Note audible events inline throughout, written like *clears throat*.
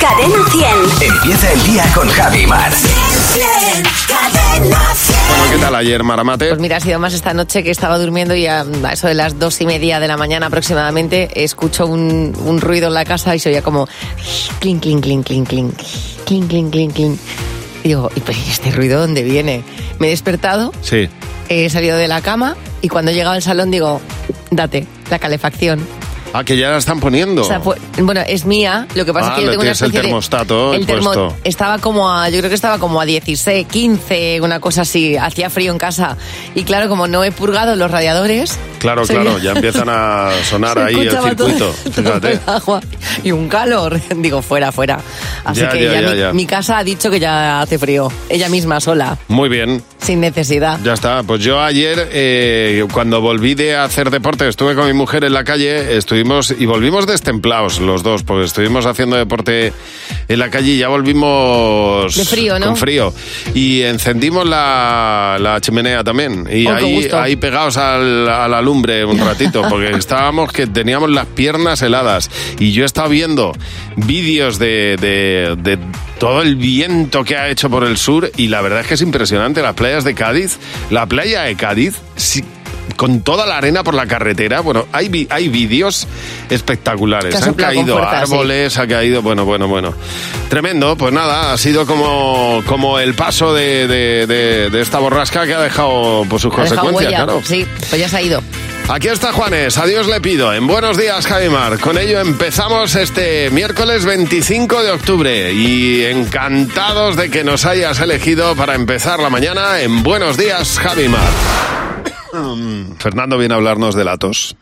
Cadena 100. Empieza el día con Javi Mar. Cadena 100. Bueno, ¿qué tal ayer, Maramate? Pues mira, ha sido más esta noche que estaba durmiendo y a, a eso de las dos y media de la mañana aproximadamente escucho un, un ruido en la casa y se oía como clink, clink, clink, clink, clink, clink, clink, clink, clink. Y digo, ¿y pues, este ruido dónde viene? Me he despertado, Sí. he salido de la cama y cuando he llegado al salón digo, date, la calefacción. Ah, que ya la están poniendo. O sea, pues, bueno, es mía. Lo que pasa Ah, es que yo lo tengo una tienes el especie de- termostato el termo- estaba como a, yo creo que estaba como a 16, 15, una cosa así. Hacía frío en casa. Y claro, como no he purgado los radiadores. Claro, claro, ya empiezan a *laughs* sonar ahí el todo- circuito. todo Fíjate. el agua y un calor. *laughs* Digo, fuera, fuera. Así Ya, que ya, ya, mi, mi casa ha dicho que ya hace frío. Ella misma, sola, Muy bien, sin necesidad. ya está. Pues yo ayer, eh, cuando volví de hacer deporte, estuve con mi mujer en la calle, estuvimos y volvimos destemplados los dos, porque estuvimos haciendo deporte en la calle y ya volvimos De frío, ¿no? con frío. Y encendimos la, la chimenea también. Y Oh, ahí, ahí pegados al- a la lumbre un *laughs* ratito, porque estábamos que teníamos las piernas heladas. Y yo estaba viendo vídeos de, de- de todo el viento que ha hecho por el sur y la verdad es que es impresionante. Las playas de Cádiz, la playa de Cádiz, sí, con toda la arena por la carretera, bueno, hay, vi- hay vídeos espectaculares. Han caído fuerza, sí. árboles, ha caído, bueno, bueno, bueno. Tremendo, pues nada, ha sido como, como el paso de, de- de- de esta borrasca que ha dejado por sus Ha dejado consecuencias, huella. claro. Sí, pues ya se ha ido. Aquí está Juanes, adiós le pido. En Buenos Días, Javimar. Con ello empezamos este miércoles 25 de octubre y encantados de que nos hayas elegido para empezar la mañana en Buenos Días, Javimar. Fernando viene a hablarnos de la tos.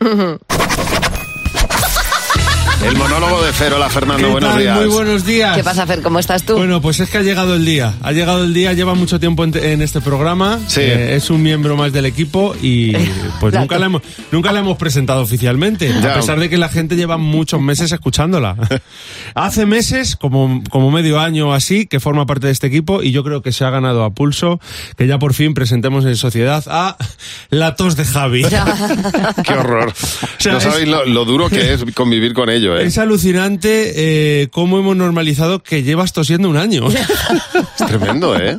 El monólogo de Cero, la Fernando, ¿Qué buenos tal? días. Muy buenos días. ¿Qué pasa, Fer? ¿Cómo estás tú? Bueno, pues es que ha llegado el día. Ha llegado el día, lleva mucho tiempo en, en este programa. Sí. Eh, es un miembro más del equipo y *laughs* pues nunca la, hemos, nunca la hemos presentado oficialmente, Ya. a pesar de que la gente lleva muchos meses escuchándola. *laughs* Hace meses, como, como medio año o así, que forma parte de este equipo y yo creo que se ha ganado a pulso que ya por fin presentemos en sociedad a la tos de Javi. *laughs* Qué horror. sea, no es- sabéis lo, lo duro que es convivir con ello, ¿eh? Es alucinante eh, cómo hemos normalizado que llevas tosiendo un año. *laughs* Es tremendo, ¿eh?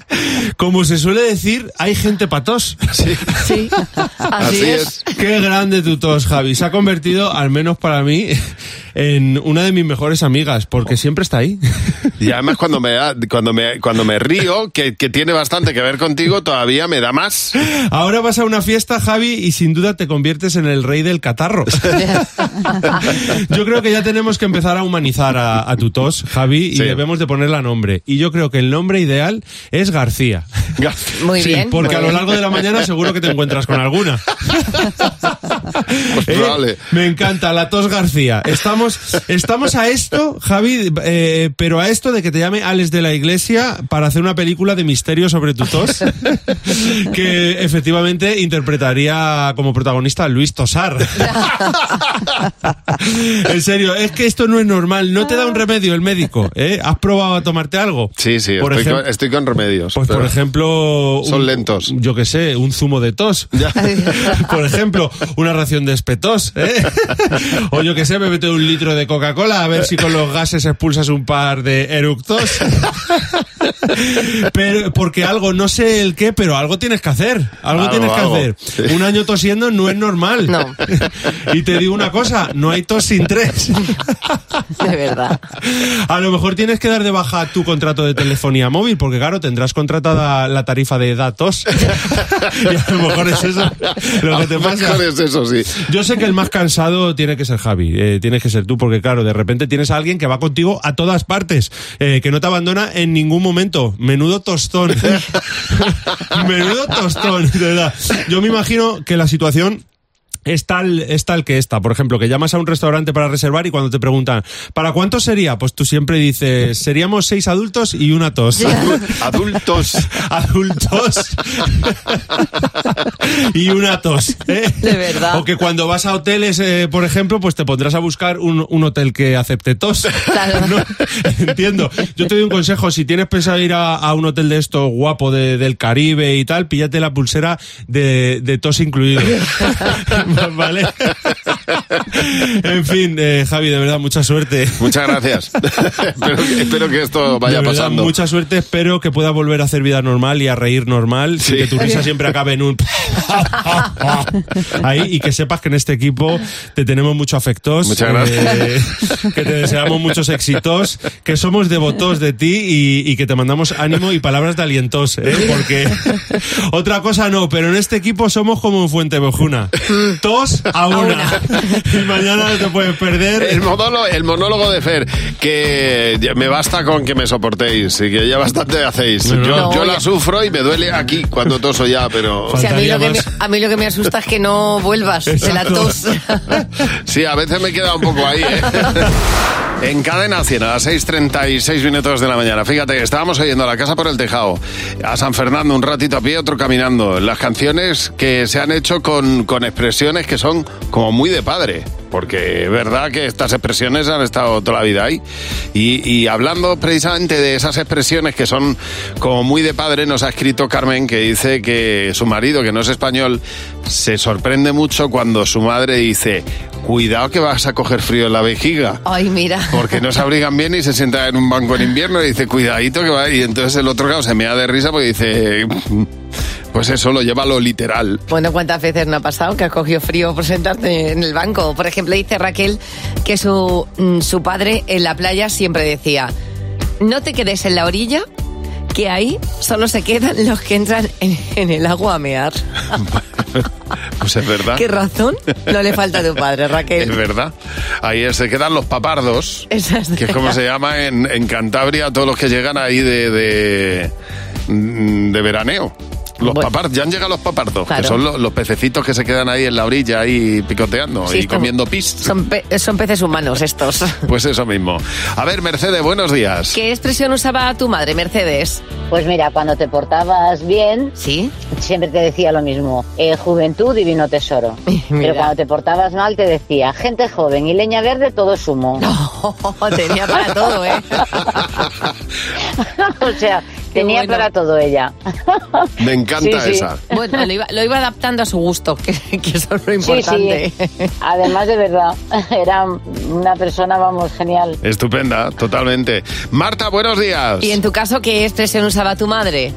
Como se suele decir, hay gente patos. Sí. Sí, *laughs* así, Así es. es. Qué grande tu tos, Javi. Se ha convertido, al menos para mí, en una de mis mejores amigas, porque siempre está ahí. Y además cuando me, da- cuando me, cuando me río, que, que tiene bastante que ver contigo, todavía me da más. Ahora vas a una fiesta, Javi, y sin duda te conviertes en el rey del catarro. *laughs* Yo creo que ya tenemos que empezar a humanizar a, a tu tos, Javi, y Sí. debemos de ponerle nombre. Y yo creo que el nombre ideal es García. Muy Sí, bien. porque muy a lo bien. largo de la mañana seguro que te encuentras con alguna. *laughs* Pues Eh. Me encanta, la tos García. Estamos, estamos a esto, Javi, eh, pero a esto de que te llame Alex de la Iglesia para hacer una película de misterio sobre tu tos, *laughs* que efectivamente interpretaría como protagonista a Luis Tosar. *laughs* en serio, es que esto no es normal. No te da un remedio el médico. ¿eh? ¿Has probado a tomarte algo? Sí, sí, Por estoy, con, estoy con remedios. Pues por ejemplo... Son lentos. Yo qué sé, un zumo de tos. *laughs* Por ejemplo, una ración de espetos. ¿eh? o yo qué sé, bébete un litro de Coca-Cola a ver si con los gases expulsas un par de eructos. *laughs* *laughs* pero, porque algo, no sé el qué, pero algo tienes que hacer. Algo, Algo, tienes que algo. hacer. Sí. Un año tosiendo no es normal. No. *laughs* y te digo una cosa, no hay tos sin tres. *laughs* De verdad. A lo mejor tienes que dar de baja tu contrato de telefonía móvil, porque claro, tendrás contratada la tarifa de datos. y a lo mejor es eso lo que A te lo pasa. mejor es eso, sí. Yo sé que el más cansado tiene que ser Javi, eh, tienes que ser tú, porque claro, de repente tienes a alguien que va contigo a todas partes, eh, que no te abandona en ningún momento. Menudo tostón. *laughs* *laughs* Menudo tostón, de verdad. Yo me imagino que la situación es tal, es tal que esta. Por ejemplo, que llamas a un restaurante para reservar y cuando te preguntan, ¿para cuánto sería? Pues tú siempre dices, seríamos seis adultos y una tos. *laughs* Adultos. *laughs* adultos *laughs* y una tos. ¿eh? De verdad. O que cuando vas a hoteles, eh, por ejemplo, pues te pondrás a buscar un, un hotel que acepte tos. Claro. ¿No? Entiendo. Yo te doy un consejo, si tienes pensado ir a, a un hotel de esto guapo de- del Caribe y tal, píllate la pulsera de, de tos incluido. *laughs* ¿Vale? en fin, eh, Javi, de verdad, mucha suerte. Muchas gracias. *laughs* espero, espero que esto vaya De verdad, pasando. Mucha suerte, espero que puedas volver a hacer vida normal y a reír normal, Sí. y que tu risa siempre acabe en un *laughs* ahí y que sepas que en este equipo te tenemos mucho afectos, Muchas gracias. eh, que te deseamos muchos éxitos, que somos devotos de ti y, y que te mandamos ánimo y palabras de alientos, ¿eh? porque otra cosa no, pero en este equipo somos como en Fuente Bojuna, tos a una. *laughs* y mañana no te puedes perder. El monólogo, el monólogo de Fer, que me basta con que me soportéis y que ya bastante hacéis. No. Yo, No, yo la sufro y me duele aquí cuando toso ya, pero... *laughs* O sea, a, mí lo que me, Faltaría más. a mí lo que me asusta es que no vuelvas de la Exacto. tos. *laughs* Sí, a veces me queda un poco ahí, ¿eh? En cadena 100 a las 6.36 minutos de la mañana. Fíjate, estábamos oyendo a la casa por el tejado, a San Fernando un ratito a pie, otro caminando. Las canciones que se han hecho con, con expresiones que son como muy de padre. Porque es verdad que estas expresiones han estado toda la vida ahí. Y, y hablando precisamente de esas expresiones que son como muy de padre, nos ha escrito Carmen que dice que su marido, que no es español, se sorprende mucho cuando su madre dice, cuidado que vas a coger frío en la vejiga. Ay, mira. Porque no se abrigan bien y se sienta en un banco en invierno y dice, cuidadito que va. Y entonces el otro se me da de risa porque dice, pues eso lo lleva a lo literal. Bueno, ¿cuántas veces no ha pasado que has cogido frío por sentarte en el banco? Por ejemplo, dice Raquel que su, mm, su padre en la playa siempre decía, no te quedes en la orilla, que ahí solo se quedan los que entran en, en el agua a mear. *laughs* Pues es verdad. ¿Qué razón no le falta a tu padre, Es Raquel? verdad. Ahí se quedan los papardos, es que es como se llama en, en Cantabria todos los que llegan ahí de, de, de veraneo. Los Bueno. papardos, ya han llegado los papardos, Claro. que son los, los pececitos que se quedan ahí en la orilla, ahí picoteando Sí, y como- comiendo pis. Son, pe- son peces humanos estos. *laughs* Pues eso mismo. A ver, Mercedes, buenos días. ¿Qué expresión usaba tu madre, Mercedes? Pues mira, cuando te portabas bien, ¿Sí? siempre te decía lo mismo, eh, juventud, divino tesoro. *laughs* Pero cuando te portabas mal, te decía, gente joven y leña verde, todo es humo. *laughs* tenía para todo, ¿eh? o sea, tenía bueno. para todo ella. *laughs* Me encanta Sí, sí. esa. Bueno, lo iba, lo iba adaptando a su gusto, que, que eso es lo importante. sí. Además, de verdad, *laughs* era una persona, vamos, genial. Estupenda, totalmente. Marta, buenos días. Y en tu caso, ¿qué expresión usaba tu madre?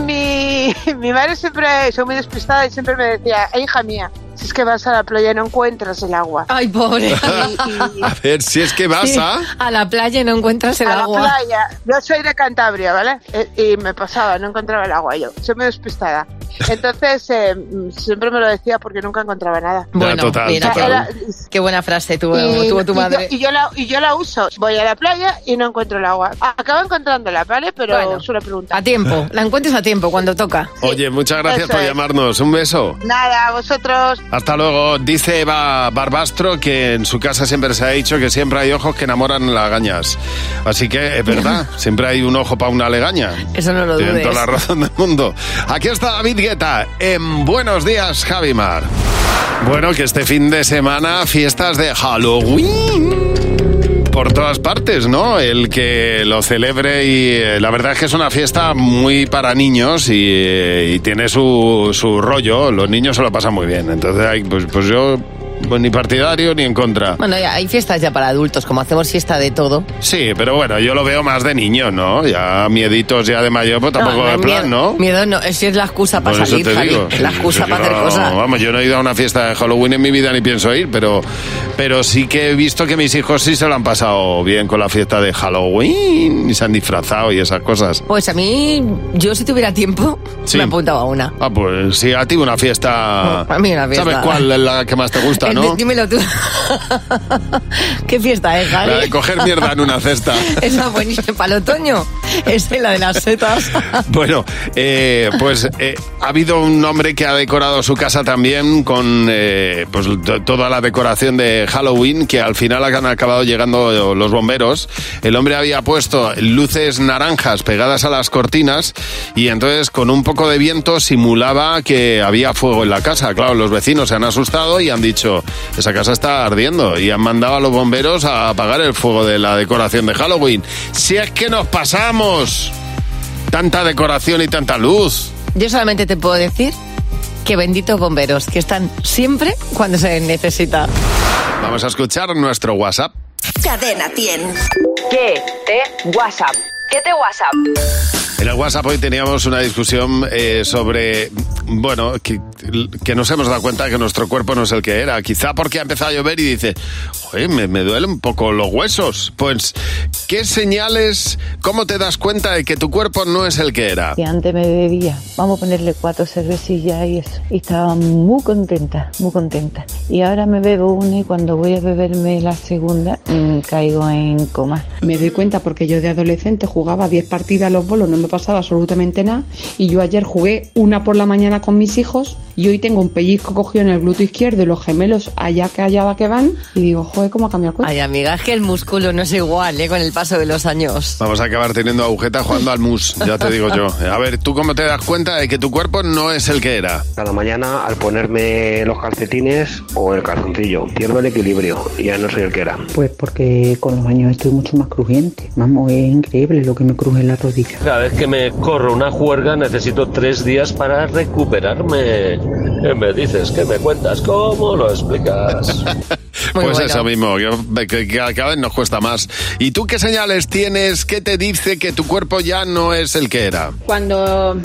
Mi, mi madre siempre, soy muy despistada y siempre me decía, "Eh, hija mía, si es que vas a la playa y no encuentras el agua. Ay, pobre. Y- y- *laughs* A ver, si es que vas Sí, a... a la playa y no encuentras el a la agua. playa. Yo soy de Cantabria, ¿vale? Eh, Y me pasaba, no encontraba el agua yo. Soy muy despistada. Entonces, eh, siempre me lo decía porque nunca encontraba nada. Bueno, total, mira, total. Era- qué buena frase tuvo, y, tuvo tu y madre. yo, y yo la, y yo la uso. Voy a la playa y no encuentro el agua. Acabo encontrándola, ¿vale? Pero Bueno. suelo preguntar. A tiempo, la encuentres a tiempo cuando toca. Oye, muchas gracias Eso por es. llamarnos. Un beso. Nada, vosotros. Hasta luego. Dice Eva Barbastro que en su casa siempre se ha dicho que siempre hay ojos que enamoran lagañas. Así que es verdad, *laughs* siempre hay un ojo para una legaña. Eso no lo Tienen dudes. toda la razón del mundo. Aquí está David En Buenos Días, Javimar. Bueno, que este fin de semana fiestas de Halloween por todas partes, ¿no? El que lo celebre y eh, la verdad es que es una fiesta muy para niños y, eh, y tiene su, su rollo. Los niños se lo pasan muy bien. Entonces, hay, pues, pues yo pues, ni partidario ni en contra. Bueno, ya hay fiestas ya para adultos, como hacemos fiesta de todo. Sí, pero bueno, yo lo veo más de niño, ¿no? Ya mieditos ya de mayor, pues tampoco no de plan, miedo, ¿no? Miedo no, es si es la excusa para Por eso salir, Javi. Es la excusa Sí, para hacer no, cosas. Vamos, yo no he ido a una fiesta de Halloween en mi vida ni pienso ir, pero, pero sí que he visto que mis hijos sí se lo han pasado bien con la fiesta de Halloween y se han disfrazado y esas cosas. Pues a mí, yo si tuviera tiempo, Sí. me apuntaba a una. Ah, pues sí, a ti una fiesta. A mí una fiesta. ¿Sabes cuál es la que más te gusta, No? dímelo tú. *laughs* ¿Qué fiesta es, Javi? La de coger mierda en una cesta. *laughs* Esa buenísima para el otoño. Esa es la de las setas. *laughs* Bueno, eh, pues eh, ha habido un hombre que ha decorado su casa también con eh, pues, to- toda la decoración de Halloween, que al final han acabado llegando los bomberos. El hombre había puesto luces naranjas pegadas a las cortinas y entonces con un poco de viento simulaba que había fuego en la casa. Claro, los vecinos se han asustado y han dicho, esa casa está ardiendo y han mandado a los bomberos a apagar el fuego de la decoración de Halloween. Si es que nos pasamos tanta decoración y tanta luz. Yo solamente te puedo decir que benditos bomberos, que están siempre cuando se necesita. Vamos a escuchar nuestro WhatsApp. Cadena 100. ¿Qué te WhatsApp? ¿Qué te WhatsApp? En el WhatsApp hoy teníamos una discusión eh, sobre, bueno, que, que nos hemos dado cuenta que nuestro cuerpo no es el que era. Quizá porque ha empezado a llover y dice, Joder, me, me duelen un poco los huesos. Pues, ¿qué señales, cómo te das cuenta de que tu cuerpo no es el que era? que antes me bebía, vamos a ponerle cuatro cervecillas y eso. Y estaba muy contenta, muy contenta. Y ahora me bebo una y cuando voy a beberme la segunda mm, caigo en coma. Me doy cuenta porque yo de adolescente jugaba 10 partidas a los bolos, no me pasaba absolutamente nada. Y yo ayer jugué una por la mañana con mis hijos y hoy tengo un pellizco cogido en el glúteo izquierdo y los gemelos allá que allá va que van. Y digo, joder, ¿cómo ha cambiado el cuerpo? Ay, amiga, es que el músculo no es igual, ¿eh? Con el paso de los años. Vamos a acabar teniendo agujeta jugando al mus, ya te digo yo. A ver, ¿tú cómo te das cuenta de que tu cuerpo no es el que era? Cada mañana al ponerme los calcetines o el calzoncillo, pierdo el equilibrio y ya no soy el que era. Pues porque con los años estoy mucho más crujiente. Vamos, es increíble lo que me cruje en la rodilla. Cada vez que me corro una juerga necesito tres días para recuperarme. ¿Qué me dices? ¿Qué me cuentas? ¿Cómo lo explicas? *laughs* pues eso mismo, que, que- que cada vez nos cuesta más. ¿Y tú qué señales tienes? ¿Qué te dice que tu cuerpo ya no es el que era? Cuando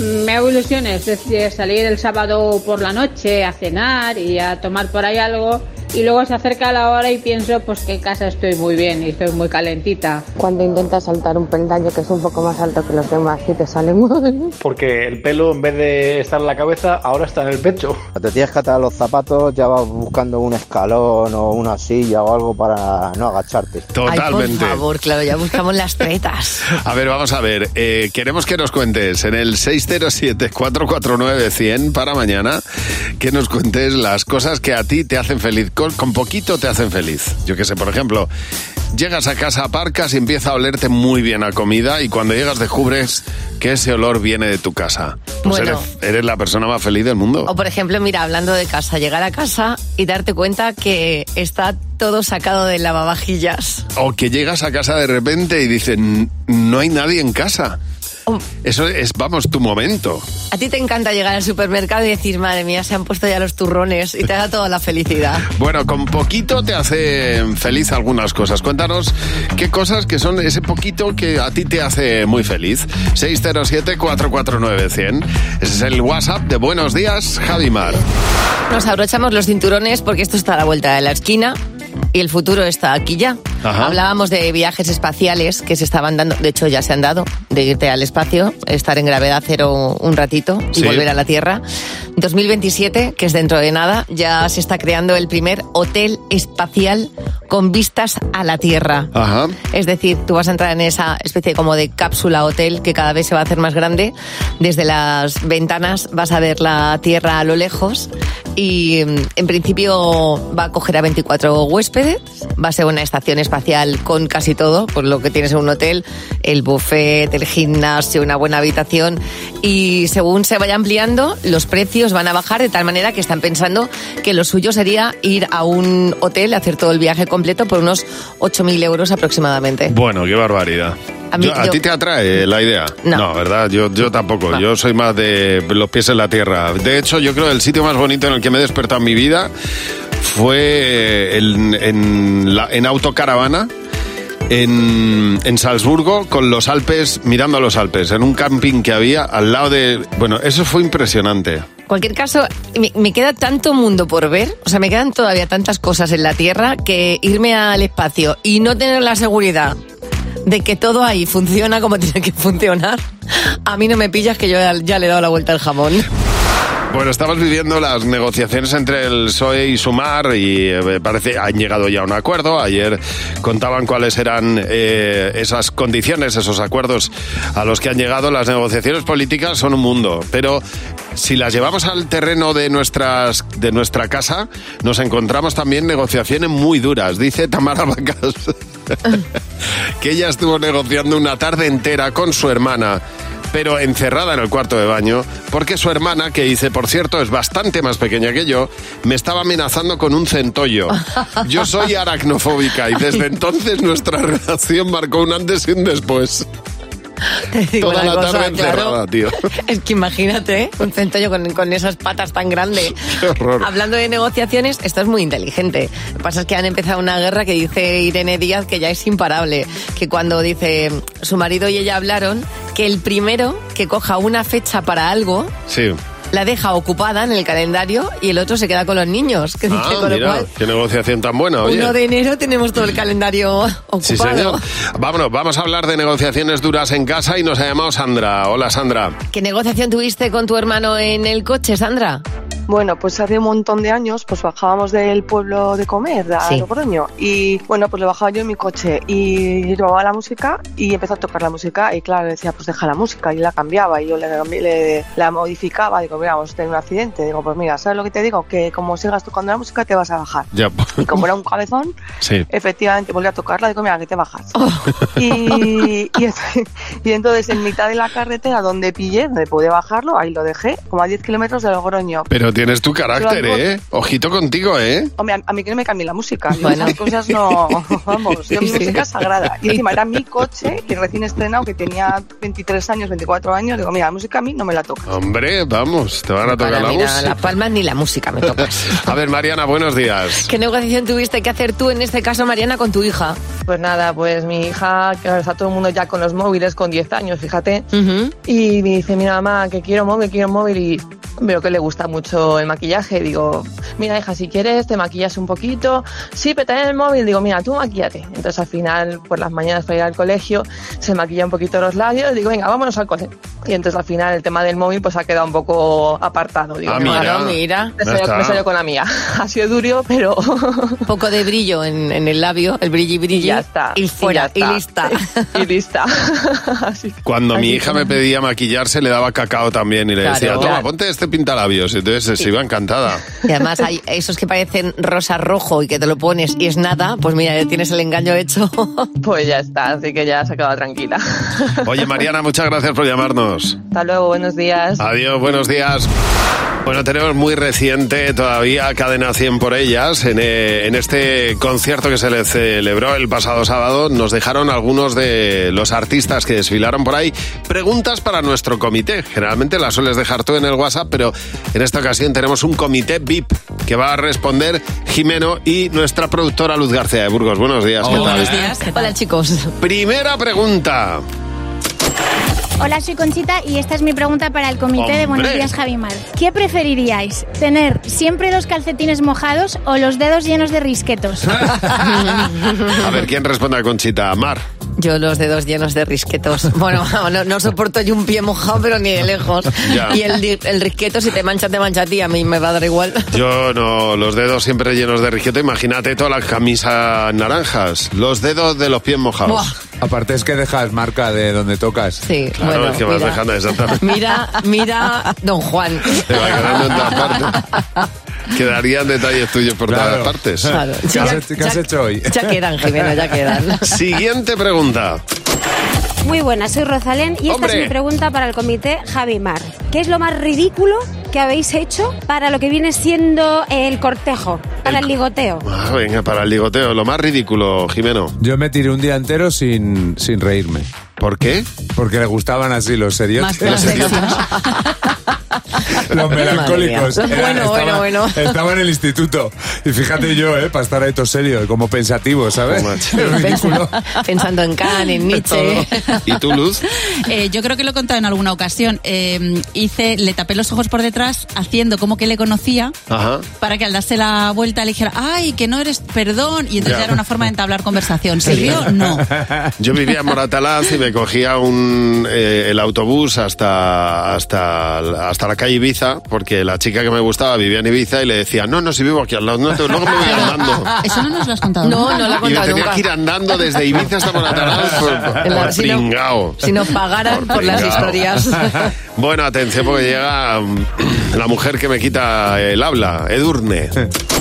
me hago ilusiones, es decir, salir el sábado por la noche a cenar y a tomar por ahí algo, y luego se acerca la hora y pienso pues que en casa estoy muy bien y estoy muy calentita. Cuando intentas saltar un peldaño que es un poco más alto que los demás y te sale muy... Porque el pelo en vez de estar en la cabeza, ahora está en el pecho. *laughs* Te tienes que atar los zapatos, ya vas buscando un escalón o una silla o algo para no agacharte. Totalmente. Ay, por favor, claro, ya buscamos las tretas. *laughs* A ver, vamos a ver. eh, queremos que nos cuentes en el 607-449-100 para mañana, que nos cuentes las cosas que a ti te hacen feliz. Con, con poquito te hacen feliz. Yo que sé, por ejemplo, llegas a casa, aparcas y empieza a olerte muy bien a comida y cuando llegas descubres que ese olor viene de tu casa. Pues Bueno. eres, eres la persona más feliz del mundo. O por ejemplo, mira, hablando de casa, llegar a casa y darte cuenta que está todo sacado de lavavajillas. O que llegas a casa de repente y dicen, no hay nadie en casa. Eso es, vamos, tu momento. A ti te encanta llegar al supermercado y decir, madre mía, se han puesto ya los turrones y te da toda la felicidad. *laughs* Bueno, con poquito te hace feliz algunas cosas. Cuéntanos qué cosas que son ese poquito que a ti te hace muy feliz. 607-449-100. Ese es el WhatsApp de Buenos Días, Javimar. Nos abrochamos los cinturones porque esto está a la vuelta de la esquina y el futuro está aquí ya. Ajá. Hablábamos de viajes espaciales que se estaban dando, de hecho ya se han dado, de irte al espacio, estar en gravedad cero un ratito y Sí. volver a la Tierra. 2027, que es dentro de nada, ya se está creando el primer hotel espacial con vistas a la Tierra. Ajá. Es decir, tú vas a entrar en esa especie como de cápsula hotel que cada vez se va a hacer más grande. Desde las ventanas vas a ver la Tierra a lo lejos y mm, en principio va a coger a 24 huéspedes. Va a ser una estación espacial con casi todo, por lo que tienes en un hotel, el buffet, el gimnasio, una buena habitación y según se vaya ampliando, los precios van a bajar de tal manera que están pensando que lo suyo sería ir a un hotel, hacer todo el viaje completo por unos 8.000 euros aproximadamente. Bueno, qué barbaridad. A mí- Yo- ¿A yo- ti te atrae la idea? No. ¿verdad? Yo, yo tampoco. Yo soy más de los pies en la tierra. De hecho, yo creo que el sitio más bonito en el que me he despertado en mi vida fue en, en, la- en autocaravana. En, en Salzburgo con los Alpes, mirando a los Alpes, en un camping que había al lado de... Bueno, eso fue impresionante. Cualquier caso, me, me queda tanto mundo por ver, o sea, me quedan todavía tantas cosas en la Tierra que irme al espacio y no tener la seguridad de que todo ahí funciona como *laughs* tiene que funcionar, a mí no me pillas que yo ya, ya le he dado la vuelta al jamón. Bueno, estamos viviendo las negociaciones entre el PSOE y Sumar y eh, parece han llegado ya a un acuerdo. Ayer contaban cuáles eran eh, esas condiciones, esos acuerdos a los que han llegado. Las negociaciones políticas son un mundo, pero si las llevamos al terreno de nuestras de nuestra casa, nos encontramos también negociaciones muy duras. Dice Tamara Vacas *laughs* que ella estuvo negociando una tarde entera con su hermana pero encerrada en el cuarto de baño, porque su hermana, que dice, por cierto, es bastante más pequeña que yo, me estaba amenazando con un centollo. Yo soy aracnofóbica y desde *laughs* entonces nuestra relación marcó un antes y un después. *laughs* Toda la cosa, tarde claro. encerrada, tío. *laughs* Es que imagínate, ¿eh? un centollo con, con esas patas tan grandes. *laughs* Qué horror. Hablando de negociaciones, esto es muy inteligente. Lo que pasa es que han empezado una guerra que dice Irene Díaz que ya es imparable. Que cuando dice su marido y ella hablaron, que el primero que coja una fecha para algo Sí. La deja ocupada en el calendario y el otro se queda con los niños. Que Ah, con lo mira, cual, qué negociación tan buena, oye. 1 de enero tenemos todo el calendario *laughs* ocupado. Sí, señor. Vámonos, vamos a hablar de negociaciones duras en casa y nos ha llamado Sandra. Hola, Sandra. ¿Qué negociación tuviste con tu hermano en el coche, Sandra? Bueno, pues hace un montón de años pues bajábamos del pueblo de comer, de Sí. Logroño, y bueno, pues le bajaba yo en mi coche y llevaba la música y empezó a tocar la música y claro, decía pues deja la música y la cambiaba y yo le, le- la modificaba, digo mira, vamos a tener un accidente, digo pues mira, ¿sabes lo que te digo? Que como sigas tocando la música te vas a bajar. Ya. Y como era un cabezón, Sí. efectivamente volví a tocarla, digo mira, que te bajas. Oh. Y, y, y entonces en mitad de la carretera donde pillé, donde pude bajarlo, ahí lo dejé, como a 10 kilómetros de Logroño. Pero tienes tu carácter, ¿eh? Ojito contigo, ¿eh? Hombre, a, a mí que no me cambie la música. Yo Bueno. esas cosas no. *laughs* Vamos, yo mi música es sagrada. Y encima era mi coche, que recién estrenado, que tenía 23 años, 24 años. Digo, mira, la música a mí no me la toca. Hombre, vamos, te van a tocar Para la música. las palmas ni la música me tocas. *laughs* A ver, Mariana, buenos días. ¿Qué negociación tuviste que hacer tú en este caso, Mariana, con tu hija? Pues nada, pues mi hija, que ahora está todo el mundo ya con los móviles con 10 años, fíjate. Y me dice, mira mamá, que quiero móvil, quiero móvil y veo que le gusta mucho el maquillaje. Digo, mira hija, si quieres te maquillas un poquito. Sí, pero también el móvil. Digo, mira, tú maquillate. Entonces al final, por las mañanas para ir al colegio, se maquilla un poquito los labios. Digo, venga, vámonos al cole. Y entonces al final el tema del móvil pues ha quedado un poco apartado. Digo, Ah, "Venga, mira. Mira. Me salió, me salió con la mía. *laughs* Ha sido duro, pero Un poco de brillo en, en el labio, el brilli brilli. ya está. Y fuera, *laughs* y, lista. y *laughs* lista. Así que- Cuando mi hija que- me pedía maquillarse, le daba cacao también y le Claro. decía, toma, Claro. ponte este pintalabios. Y se iba encantada. Y además hay esos que parecen rosa rojo y que te lo pones y es nada, pues mira, ya tienes el engaño hecho. *laughs* Pues ya está, así que ya se quedado tranquila. *laughs* Oye, Mariana, muchas gracias por llamarnos. Hasta luego, buenos días. Adiós, buenos días. Bueno, tenemos muy reciente todavía Cadena 100 por ellas. En, eh, en este concierto que se le celebró el pasado sábado, nos dejaron algunos de los artistas que desfilaron por ahí preguntas para nuestro comité. Generalmente las sueles dejar tú en el WhatsApp, pero en esta ocasión tenemos un comité VIP que va a responder Jimeno y nuestra productora Luz García de Burgos. Buenos días, ¿qué tal? Hola chicos. Primera pregunta. Hola, soy Conchita y esta es mi pregunta para el comité de Buenos. Días Javimar. ¿Qué preferiríais? ¿Tener siempre los calcetines mojados o los dedos llenos de risquetos? *laughs* A ver, ¿quién responde a Conchita? Mar. Yo los dedos llenos de risquetos. Bueno, *laughs* no, no soporto yo un pie mojado, pero ni de lejos. Ya. Y el, el risqueto, si te mancha, te mancha a ti. A mí me va a dar igual. *laughs* Yo no, los dedos siempre llenos de risqueto. Imagínate todas las camisas naranjas. Los dedos de los pies mojados. Buah. Aparte es que dejas marca de donde tocas. Sí, Claro, bueno, es que vas mira. dejando exactamente. Mira, mira, don Juan. Te va quedando en todas partes. Quedarían detalles tuyos por Claro. todas partes. Claro. ¿Qué has, Ya- hecho- qué has ya- hecho hoy? Ya quedan, Jimena, ya quedan. Siguiente pregunta. Muy buena, soy Rosalén y esta es mi pregunta para el comité Javi Mar. ¿Qué es lo más ridículo que habéis hecho para lo que viene siendo el cortejo, para el, ligoteo? Ah, venga, para el ligoteo, lo más ridículo, Jimeno. Yo me tiré un día entero sin, sin reírme. ¿Por qué? Porque le gustaban así los serios. Más Los, sexy. *laughs* los melancólicos. Mía. Bueno, estaba, bueno, bueno. Estaba en el instituto. Y fíjate yo, ¿eh? Para estar ahí todo serio, como pensativo, ¿sabes? *laughs* Ridículo. Pensando en Kant, en Nietzsche. ¿Y tú, Luz? Eh, yo creo que lo he contado en alguna ocasión. Eh, hice, le tapé los ojos por detrás haciendo como que le conocía Ajá. para que al darse la vuelta le dijera, ay, que no eres, perdón. Y entonces Ya. ya era una forma de entablar conversación. ¿Sirvió? No. Yo vivía en Moratalaz y me cogía un, eh, el autobús hasta, hasta, hasta la calle Ibiza, porque la chica que me gustaba vivía en Ibiza y le decía, no, no, si vivo aquí al lado, no, te- luego me voy andando. *laughs* Eso no nos lo has contado. No, nunca, no lo ha Y me contado tenía nunca. que ir andando desde Ibiza hasta Moratalaz por, por, En la- por si no- pringao. Si nos pagaran por las pringao. historias. *laughs* Bueno, atención porque llega mm, *clears throat* la mujer que me quita el habla, Edurne. *laughs*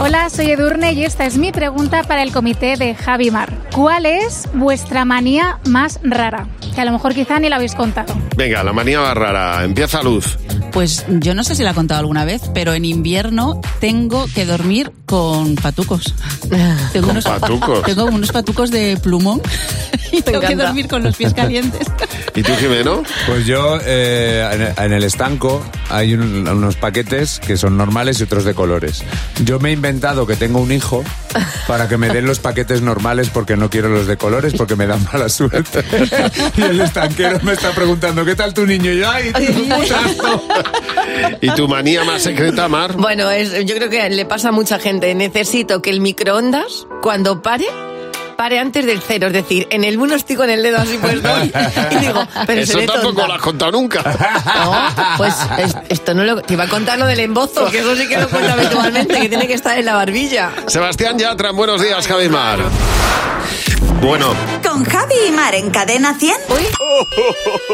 Hola, soy Edurne y esta es mi pregunta para el comité de Javi Mar. ¿Cuál es vuestra manía más rara? Que a lo mejor quizá ni la habéis contado. Venga, la manía más rara. Empieza Luz. Pues yo no sé si la he contado alguna vez, pero en invierno tengo que dormir con patucos. *laughs* Tengo ¿Con unos, patucos? Tengo unos patucos de plumón *laughs* y tengo que dormir con los pies calientes. *laughs* ¿Y tú, Jimeno? Pues yo, eh, en, el estanco hay un- unos paquetes que son normales y otros de colores. Yo me he inventado que tengo un hijo para que me den los paquetes normales porque no quiero los de colores porque me dan mala suerte. Y el estanquero me está preguntando, ¿qué tal tu niño? Y yo, ¡ay, un putazo! *laughs* ¿Y tu manía más secreta, Mar? Bueno, es, yo creo que le pasa a mucha gente. Necesito que el microondas, cuando pare, pare antes del cero. Es decir, en el 1 estoy con el dedo así puesto y, digo, pero Eso seré tampoco tonta. lo has contado nunca. No, pues es- esto no lo... Te iba a contar lo del embozo, que eso sí que lo cuento habitualmente, que tiene que estar en la barbilla. Sebastián Yatra, buenos días, Javi Mar. Bueno, Con Javi y Mar en Cadena 100.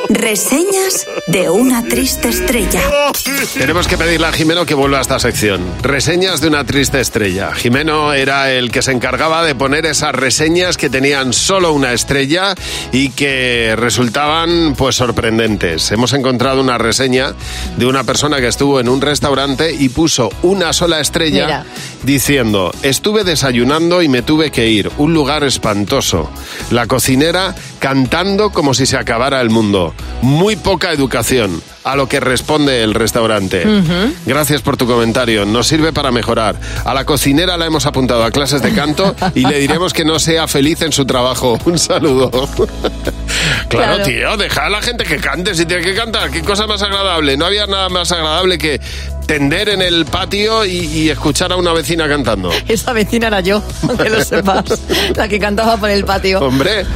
Reseñas de una triste estrella. tenemos que pedirle a Jimeno que vuelva a esta sección. Reseñas de una triste estrella. Jimeno era el que se encargaba de poner esas reseñas que tenían solo una estrella y que resultaban pues sorprendentes. Hemos encontrado una reseña de una persona que estuvo en un restaurante y puso una sola estrella Mira. diciendo, estuve desayunando y me tuve que ir, un lugar espantoso. La cocinera cantando como si se acabara el mundo. Muy poca educación. A lo que responde el restaurante. Gracias por tu comentario. Nos sirve para mejorar. A la cocinera la hemos apuntado a clases de canto y le diremos que no sea feliz en su trabajo. *laughs* Un saludo. *laughs* claro, Claro. tío, deja a la gente que cante si tiene que cantar. Qué cosa más agradable. No había nada más agradable que tender en el patio y, y escuchar a una vecina cantando. *laughs* Esa vecina era yo, aunque lo sepas, la que cantaba por el patio. Hombre.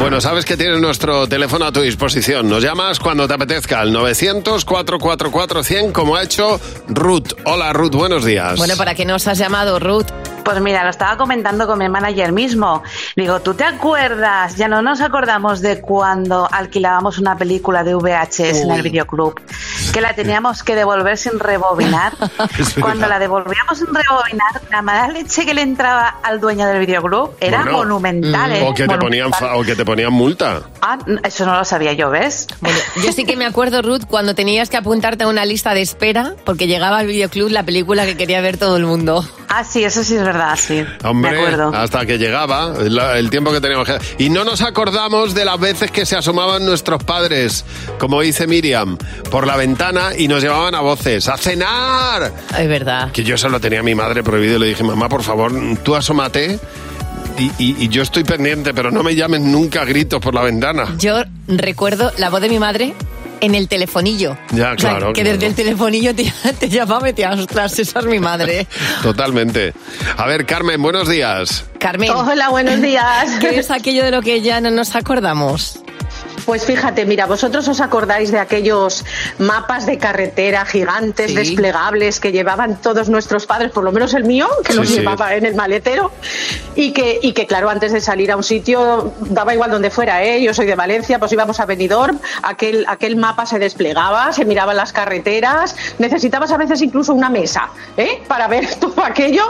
Bueno, sabes que tienes nuestro teléfono a tu disposición. Nos llamas cuando te apetezca al 900-444-100, como ha hecho Ruth. Hola, Ruth, buenos días. Bueno, ¿para qué nos has llamado, Ruth? Pues mira, lo estaba comentando con mi hermana ayer mismo. Digo, ¿tú te acuerdas? Ya no nos acordamos de cuando alquilábamos una película de VHS en el videoclub, que la teníamos que devolver sin rebobinar. *laughs* Cuando la devolvíamos sin rebobinar, la mala leche que le entraba al dueño del videoclub era Bueno, monumental. ¿eh? o, que te ponían, Monumental. fa- o que te ponían multa. Ah, eso no lo sabía yo, ¿ves? Bueno, yo sí que me acuerdo, Ruth, cuando tenías que apuntarte a una lista de espera porque llegaba al videoclub la película que quería ver todo el mundo. Ah, sí, eso sí es verdad, sí. Hombre, hasta que llegaba la- el tiempo que teníamos que... Y no nos acordamos de las veces que se asomaban nuestros padres, como dice Miriam, por la ventana y nos llevaban a voces, ¡a cenar! Es verdad. Que yo se lo tenía a mi madre prohibido y le dije, mamá, por favor, tú asómate y, y- y yo estoy pendiente, pero no me llames nunca a gritos por la ventana. Yo recuerdo la voz de mi madre en el telefonillo. Ya, O sea, claro, que claro. desde el telefonillo te, *laughs* te llamaba y te ostras, esa es mi madre. Totalmente. A ver, Carmen, buenos días. Carmen. Hola, buenos días. ¿Qué es aquello de lo que ya no nos acordamos? Pues fíjate, mira, vosotros os acordáis de aquellos mapas de carretera gigantes, Sí. desplegables que llevaban todos nuestros padres, por lo menos el mío, que Sí, los sí. llevaba en el maletero, y que, y que claro, antes de salir a un sitio, daba igual donde fuera, ¿eh? yo soy de Valencia, pues íbamos a Benidorm, aquel, aquel mapa se desplegaba, se miraban las carreteras, necesitabas a veces incluso una mesa, ¿eh? para ver *laughs* todo aquello,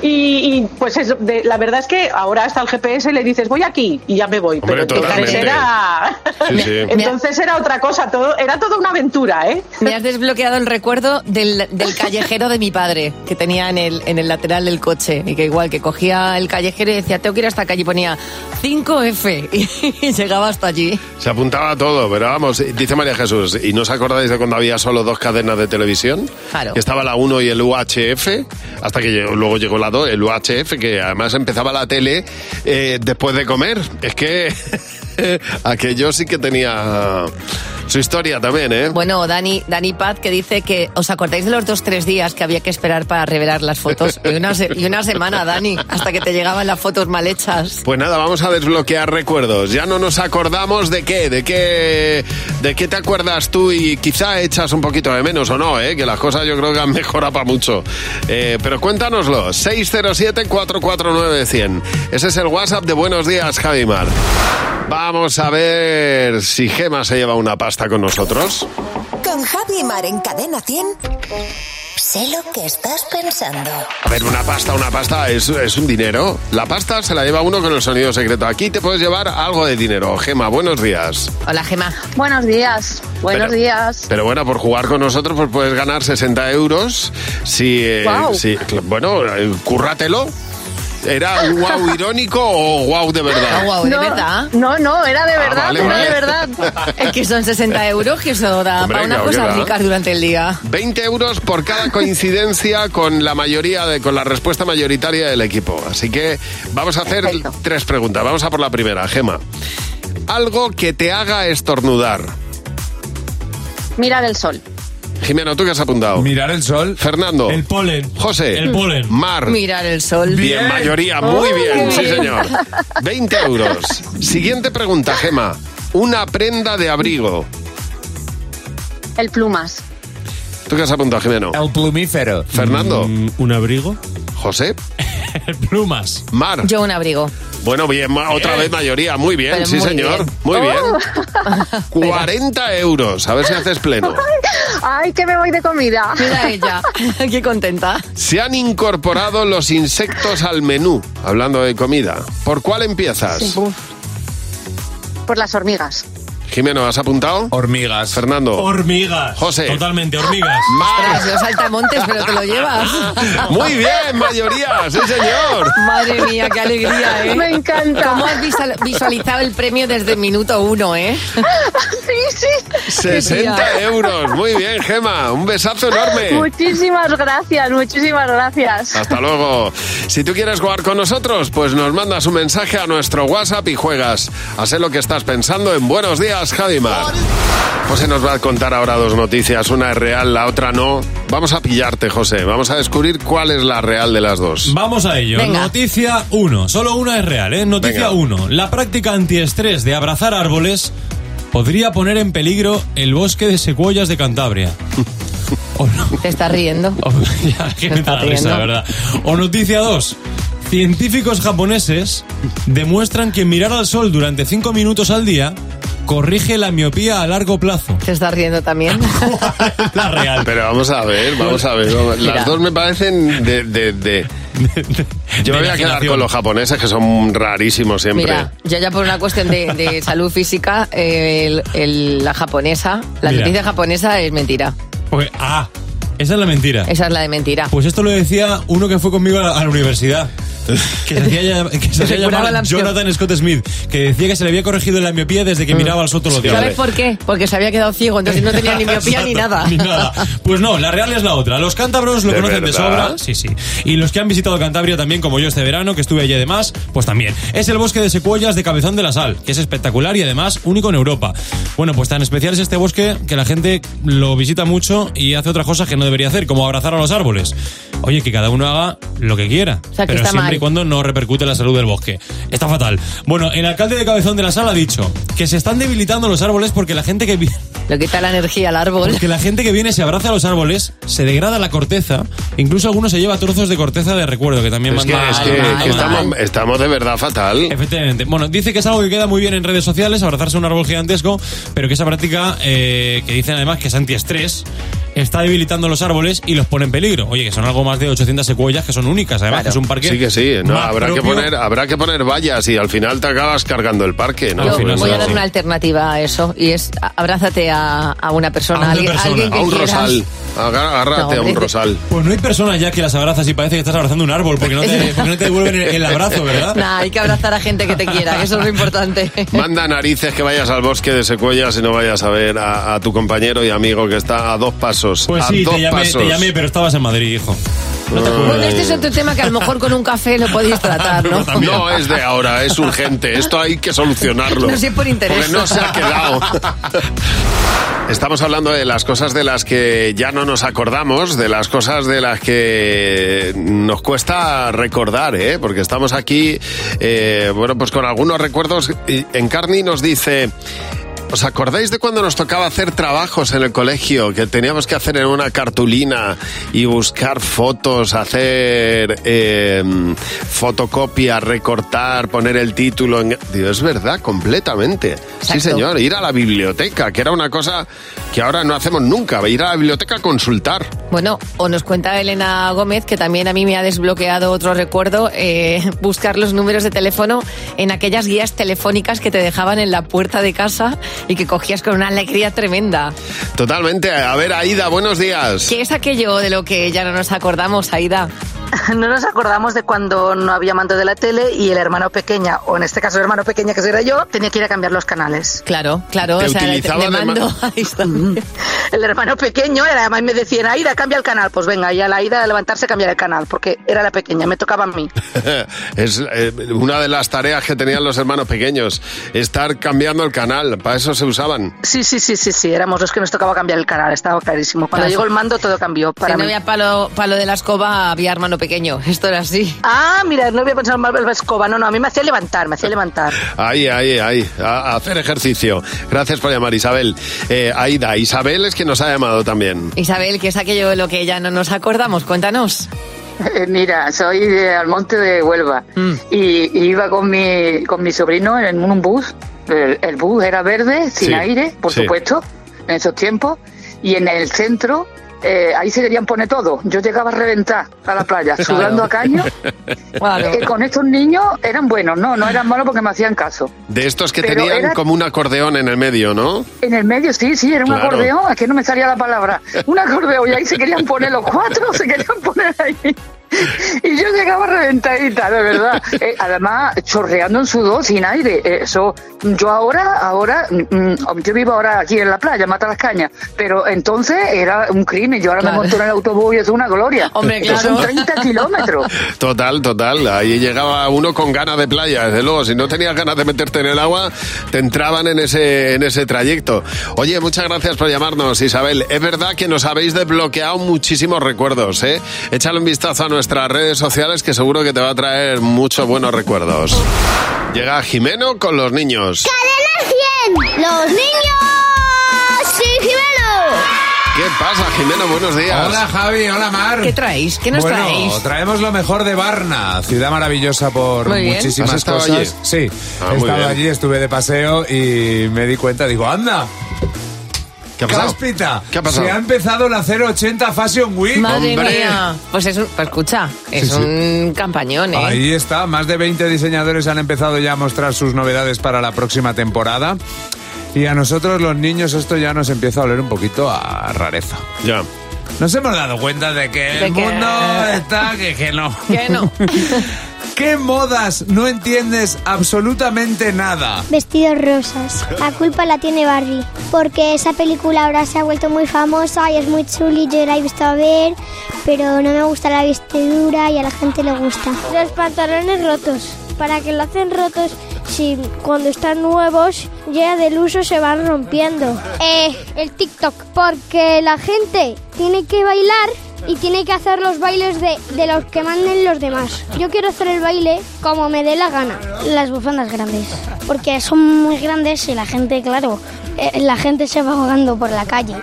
y, y, pues es, de- la verdad es que ahora hasta el GPS le dices, voy aquí, y ya me voy, Hombre, pero en totalmente. carretera... Sí, sí. Entonces era otra cosa, todo, era toda una aventura, ¿eh? Me has desbloqueado el recuerdo del, del callejero de mi padre, que tenía en el, en el lateral del coche. Y que igual, que cogía el callejero y decía, tengo que ir hasta acá. Y ponía 5F. *laughs* Y, llegaba hasta allí. Se apuntaba a todo, pero vamos, dice María Jesús, ¿y no os acordáis de cuando había solo dos cadenas de televisión? Claro. Que estaba la 1 y el UHF, hasta que llegó- luego llegó la 2, el UHF, que además empezaba la tele eh, después de comer. Es que *laughs* *laughs* aquello sí que tenía su historia también, ¿eh? Bueno, Dani, Dani Paz que dice que os acordáis de los dos tres días que había que esperar para revelar las fotos. Y una, se- y una semana, Dani, hasta que te llegaban las fotos mal hechas. Pues nada, vamos a desbloquear recuerdos. Ya no nos acordamos de qué, de qué, de qué te acuerdas tú y quizá echas un poquito de menos o no, ¿eh? que las cosas yo creo que han mejorado para mucho. Eh, pero cuéntanoslo, 607-449-100. Ese es el WhatsApp de Buenos Días, Javimar. Vamos a ver si Gema se lleva una pasta con nosotros. Con Javi Mar en Cadena 100. Sé lo que estás pensando. A ver, una pasta, una pasta es, es un dinero. La pasta se la lleva uno con el sonido secreto. Aquí te puedes llevar algo de dinero. Gema, buenos días. Hola, Gema. Buenos días, buenos Pero- días. Pero bueno, por jugar con nosotros pues puedes ganar 60 euros. Si, eh, si- bueno, eh, cúrratelo. ¿Era un wow irónico o wow de verdad? guau, ¿de verdad? No, no, era de verdad, vale, era vale. de verdad. Es que son 60 euros, que eso da Hombre, para que cosas da. ricas durante el día. 20 euros por cada coincidencia con la mayoría de, con la respuesta mayoritaria del equipo. Así que vamos a hacer tres preguntas. Vamos a por la primera, Gema. Algo que te haga estornudar. Mirar el sol. Jimeno, ¿tú qué has apuntado? Mirar el sol. Fernando. El polen. José. El polen. Mar. Mirar el sol. Bien, mayoría, muy bien, sí señor. 20 euros. Siguiente pregunta, Gema. Una prenda de abrigo. El plumas. ¿Tú qué has apuntado, Jimeno? El plumífero. Fernando. Mm, ¿Un abrigo? José. *laughs* Plumas. Mar. Yo un abrigo. Bueno, bien, ma- otra vez mayoría. Muy bien, Pero sí muy señor. bien. Muy bien. Oh. *laughs* 40 euros. A ver si haces pleno. *laughs* Ay, que me voy de comida. Mira ella, qué contenta. Se han incorporado los insectos al menú. Hablando de comida. ¿Por cuál empiezas? Por las hormigas. Jimeno, ¿has apuntado? Hormigas. Fernando. Hormigas. José. Totalmente, hormigas. Ostras, los saltamontes, pero te lo llevas. *laughs* Muy bien, mayoría, sí señor. Madre mía, qué alegría, ¿eh? Me encanta. ¿Cómo has visual- visualizado el premio desde el minuto uno, eh? *laughs* Sí, sí. 60 euros. Muy bien, Gema. Un besazo enorme. Muchísimas gracias, muchísimas gracias. Hasta luego. Si tú quieres jugar con nosotros, pues nos mandas un mensaje a nuestro WhatsApp y juegas. A sé lo que estás pensando en Buenos Días, Javimar. José nos va a contar ahora dos noticias. Una es real, la otra no. Vamos a pillarte, José. Vamos a descubrir cuál es la real de las dos. Vamos a ello. Venga. Noticia 1. Solo una es real, ¿eh? Noticia Venga. 1. La práctica antiestrés de abrazar árboles podría poner en peligro el bosque de secuoyas de Cantabria. *laughs* Te estás riendo. *laughs* ya, que me risa, riendo. verdad. O noticia 2. Científicos japoneses demuestran que mirar al sol durante 5 minutos al día corrige la miopía a largo plazo. Te estás riendo también. *laughs* La real. Pero vamos a ver, vamos a ver. vamos-. Las dos me parecen de... de- de- *laughs* Yo me voy a quedar con los japoneses, que son rarísimos siempre. Mira, yo ya por una cuestión de, de *laughs* salud física, el- el- la japonesa, la Mira. noticia japonesa es mentira. Porque- ah, esa es la mentira. Esa es la de mentira. Pues esto lo decía uno que fue conmigo a la, a la universidad. *laughs* Que se hacía, que se hacía llamar. Jonathan Scott Smith, que decía que se le había corregido la miopía desde que miraba al sol todos los días. ¿Sabes por qué? Porque se había quedado ciego, entonces no tenía ni *laughs* miopía ni nada. Ni nada. Pues no, la real es la otra. Los cántabros lo ¿De conocen de verdad? sobra. Sí, sí. Y los que han visitado Cantabria también, como yo este verano, que estuve allí además, pues también. Es el bosque de secuoyas de Cabezón de la Sal, que es espectacular y además único en Europa. Bueno, pues tan especial es este bosque que la gente lo visita mucho y hace otras cosas que no debería hacer, como abrazar a los árboles. Oye, que cada uno haga lo que quiera. sea, que pero está siempre mal. Y cuando no repercute en la salud del bosque. Está fatal. Bueno, el alcalde de Cabezón de la Sal ha dicho que se están debilitando los árboles porque la gente que vi- Lo quita la energía al árbol. porque la gente que viene se abraza a los árboles, se degrada la corteza, incluso algunos se lleva trozos de corteza de recuerdo, que también Es que, es que- estamos de verdad fatal. Efectivamente. Bueno, dice que es algo que queda muy bien en redes sociales, abrazarse a un árbol gigantesco, pero que esa práctica, eh, que dicen además que es antiestrés, está debilitando los árboles y los pone en peligro. Oye, que son algo más de 800 secuoyas que son únicas, además, que es un parque. Sí que sí, no, habrá que poner, habrá que poner vallas y al final te acabas cargando el parque, ¿no? Yo voy a dar una alternativa a eso y es abrázate a, a una persona, A una alguien, persona, alguien que a un quieras. rosal, agárrate No, a un rosal. Pues no hay personas ya que las abrazas y parece que estás abrazando un árbol, porque no te, porque no te devuelven el, el abrazo, ¿verdad? Nah, hay que abrazar a gente que te quiera, que eso es lo importante. Manda narices que vayas al bosque de secuoyas y no vayas a ver a, a tu compañero y amigo que está a dos pasos. Pues a sí, dos te llamé, pasos. te llamé, pero estabas en Madrid, hijo. No te acuerdas. Bueno, este es otro tema que a lo mejor con un café lo podéis tratar, ¿no? *laughs* No es de ahora, es urgente. Esto hay que solucionarlo. No sé por interés. Porque no se ha quedado. *laughs* Estamos hablando de las cosas de las que ya no nos acordamos, de las cosas de las que nos cuesta recordar, ¿eh? Porque estamos aquí, eh, bueno, pues con algunos recuerdos. Encarni nos dice, ¿Os acordáis de cuando nos tocaba hacer trabajos en el colegio? Que teníamos que hacer en una cartulina y buscar fotos, hacer eh, fotocopia, recortar, poner el título. En... Es verdad, completamente. Sí, señor, ir a la biblioteca, que era una cosa que ahora no hacemos nunca, ir a la biblioteca a consultar. Bueno, o nos cuenta Elena Gómez, que también a mí me ha desbloqueado otro recuerdo, eh, buscar los números de teléfono en aquellas guías telefónicas que te dejaban en la puerta de casa y que cogías con una alegría tremenda. Totalmente. A ver, Aida, buenos días. ¿Qué es aquello de lo que ya no nos acordamos, Aida? *laughs* No nos acordamos de cuando no había mando de la tele y el hermano pequeña, o en este caso el hermano pequeña que era yo, tenía que ir a cambiar los canales. Claro, claro, Te o sea, de, mando. *laughs* está. El hermano pequeño era, además me decían, Aida, cambia el canal. Pues venga, y a la Aida a levantarse cambiar el canal, porque era la pequeña, me tocaba a mí. *laughs* es eh, una de las tareas que tenían los hermanos pequeños, estar cambiando el canal, para eso se usaban. Sí, sí, sí, sí, sí, éramos los que nos tocaba cambiar el canal, estaba clarísimo. Cuando Claro. llegó el mando todo cambió para si no mí. había palo, palo de la escoba, había hermano pequeño. *laughs* Esto era así. Ah, mira, no había pensado en la escoba, no, no, a mí me hacía levantar, me hacía levantar. Ahí, ahí, ahí, a, a hacer ejercicio. Gracias por llamar, Isabel. Eh, Aida, Isabel es quien nos ha llamado también. Isabel, ¿qué es aquello de lo que ya no nos acordamos? Cuéntanos. Eh, Mira, soy de Almonte de Huelva y, y iba con mi, con mi sobrino en un bus. El, el bus era verde, sin Sí, aire, por sí. supuesto, en esos tiempos. Y en el centro, eh, ahí se querían poner todo. Yo llegaba a reventar a la playa, sudando a caño. *laughs* Eh, con estos niños eran buenos, no, no eran malos porque me hacían caso. De estos que Pero tenían era- como un acordeón en el medio, ¿no? En el medio, sí, sí, era un Claro. acordeón, es que no me salía la palabra. Un acordeón, y ahí se querían poner los cuatro, se querían poner ahí. Y yo llegaba reventadita, de verdad. *laughs* Eh, además, chorreando en sudor, sin aire. Eh, Eso, yo ahora, ahora, mm, yo vivo ahora aquí en la playa, Mata las Cañas, pero entonces era un crimen. Yo ahora Claro. me monto en el autobús y es una gloria. Hombre, Eso Son claro. 30 kilómetros. *laughs* Total, total. Ahí llegaba uno con ganas de playa, desde luego. Si no tenías ganas de meterte en el agua, te entraban en ese, en ese trayecto. Oye, muchas gracias por llamarnos, Isabel. Es verdad que nos habéis desbloqueado muchísimos recuerdos, ¿eh? Échale un vistazo a nuestras redes sociales que seguro que te va a traer muchos buenos recuerdos. Llega Jimeno con los niños. ¡Cadena 100! ¡Los niños! ¡Sí, Jimeno! ¿Qué pasa, Jimeno? Buenos días. Hola Javi, hola Mar. ¿Qué traéis? ¿Qué nos bueno, traéis? traemos lo mejor de Varna, ciudad maravillosa por Muy bien. muchísimas ¿Has cosas. allí? Sí, Ah, he muy estado bien. allí, estuve de paseo y me di cuenta, digo, anda. ¿Qué ha pasado? Cáspita, ¿Qué ha pasado? se ha empezado la 080 Fashion Week. Madre Hombre. mía. Pues es un, pues escucha, es Sí, sí. un campañón, ¿eh? Ahí está, más de 20 diseñadores han empezado ya a mostrar sus novedades para la próxima temporada. Y a nosotros los niños esto ya nos empieza a oler un poquito a rareza. Ya. Nos hemos dado cuenta de que De el que- mundo está que, que no. Que no. *laughs* ¿Qué modas no entiendes absolutamente nada? Vestidos rosas. La culpa la tiene Barbie. Porque esa película ahora se ha vuelto muy famosa y es muy chuli. Yo la he visto a ver, pero no me gusta la vestidura y a la gente le gusta. Los pantalones rotos. ¿Para que lo hacen rotos si cuando están nuevos ya del uso se van rompiendo? Eh, el TikTok. Porque la gente tiene que bailar y tiene que hacer los bailes de, de los que manden los demás. Yo quiero hacer el baile como me dé la gana. Las bufandas grandes. Porque son muy grandes y la gente, claro, eh, la gente se va ahogando por la calle.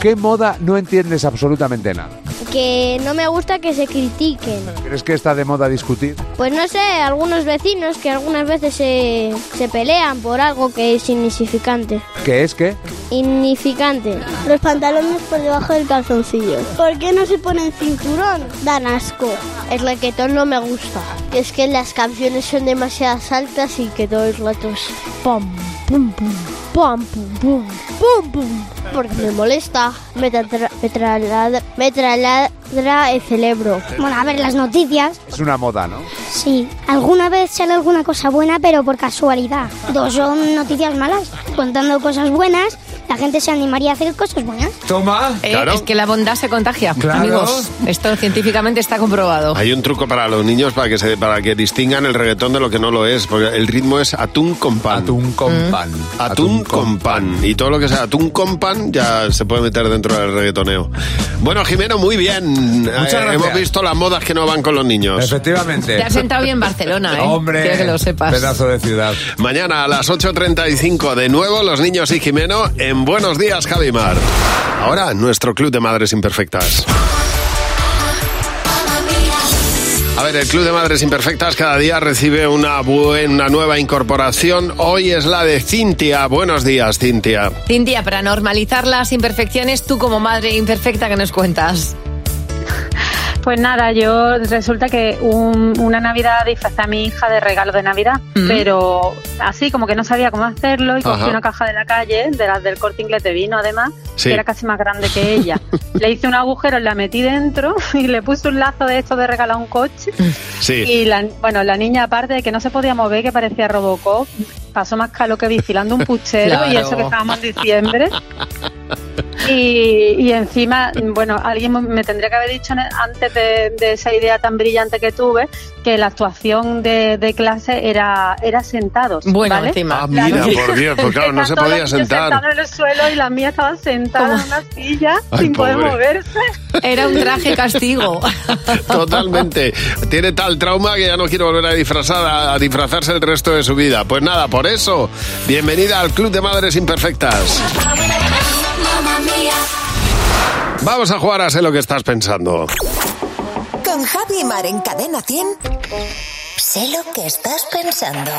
¿Qué moda no entiendes absolutamente nada? Que no me gusta que se critiquen. ¿Crees que está de moda discutir? Pues no sé, algunos vecinos que algunas veces se, se pelean por algo que es insignificante. ¿Qué es qué? Insignificante. Los pantalones por debajo del calzoncillo. ¿Por qué no se ponen cinturón? Dan asco. El reggaetón no me gusta. Es que las canciones son demasiadas altas y que todo el rato es pum, pum, pum, pum, pum, pum, pum, pum. Porque me molesta. Me, tra- me, traladra, me traladra el cerebro. Bueno, a ver las noticias. Es una moda, ¿no? Sí, alguna vez sale alguna cosa buena, pero por casualidad. Dos son noticias malas, contando cosas buenas, la gente se animaría a hacer cosas buenas. Toma. Eh, Claro. Es que la bondad se contagia. Claro. Amigos, esto científicamente está comprobado. Hay un truco para los niños para que se para que distingan el reggaetón de lo que no lo es, porque el ritmo es atún con pan. Atún con Mm. pan. Atún con pan. Y todo lo que sea atún con pan ya se puede meter dentro del reggaetoneo. Bueno, Jimeno, muy bien. Muchas Eh, gracias. hemos visto las modas que no van con los niños. Efectivamente. Te has sentado bien en Barcelona, ¿eh? Hombre, Quiero que lo sepas. pedazo de ciudad. Mañana a las 8.35 de nuevo los niños y Jimeno en Buenos Días, Javimar. Ahora nuestro Club de Madres Imperfectas. A ver, el Club de Madres Imperfectas cada día recibe una, buena, nueva incorporación. Hoy es la de Cintia. Buenos días, Cintia. Cintia, para normalizar las imperfecciones, tú como madre imperfecta, ¿qué nos cuentas? Pues nada, yo resulta que un- una Navidad disfrazé a mi hija de regalo de Navidad, Mm. pero así como que no sabía cómo hacerlo y cogí Ajá. una caja de la calle, de las del corte inglés de vino además, Sí. que era casi más grande que ella. *laughs* le hice un agujero, la metí dentro *laughs* y le puse un lazo de esto de regalar un coche. Sí. Y la, bueno, la niña aparte de que no se podía mover, que parecía Robocop, pasó más calor que vigilando un puchero y eso que estábamos en diciembre. *laughs* Y, y encima, bueno, alguien me tendría que haber dicho antes de, de esa idea tan brillante que tuve que la actuación de, de clase era, era sentados. Bueno, ¿vale? encima. Ah, mira, por Dios, pues claro, no se podía sentar. sentados en el suelo y la mía estaba sentada en una silla Ay, sin poder moverse. Era un traje castigo. *laughs* Totalmente. Tiene tal trauma que ya no quiere volver a disfrazar, a, a disfrazarse el resto de su vida. Pues nada, por eso, bienvenida al Club de Madres Imperfectas. Vamos a jugar a sé lo que estás pensando. Con Javi Mar en Cadena 100. Sé lo que estás pensando.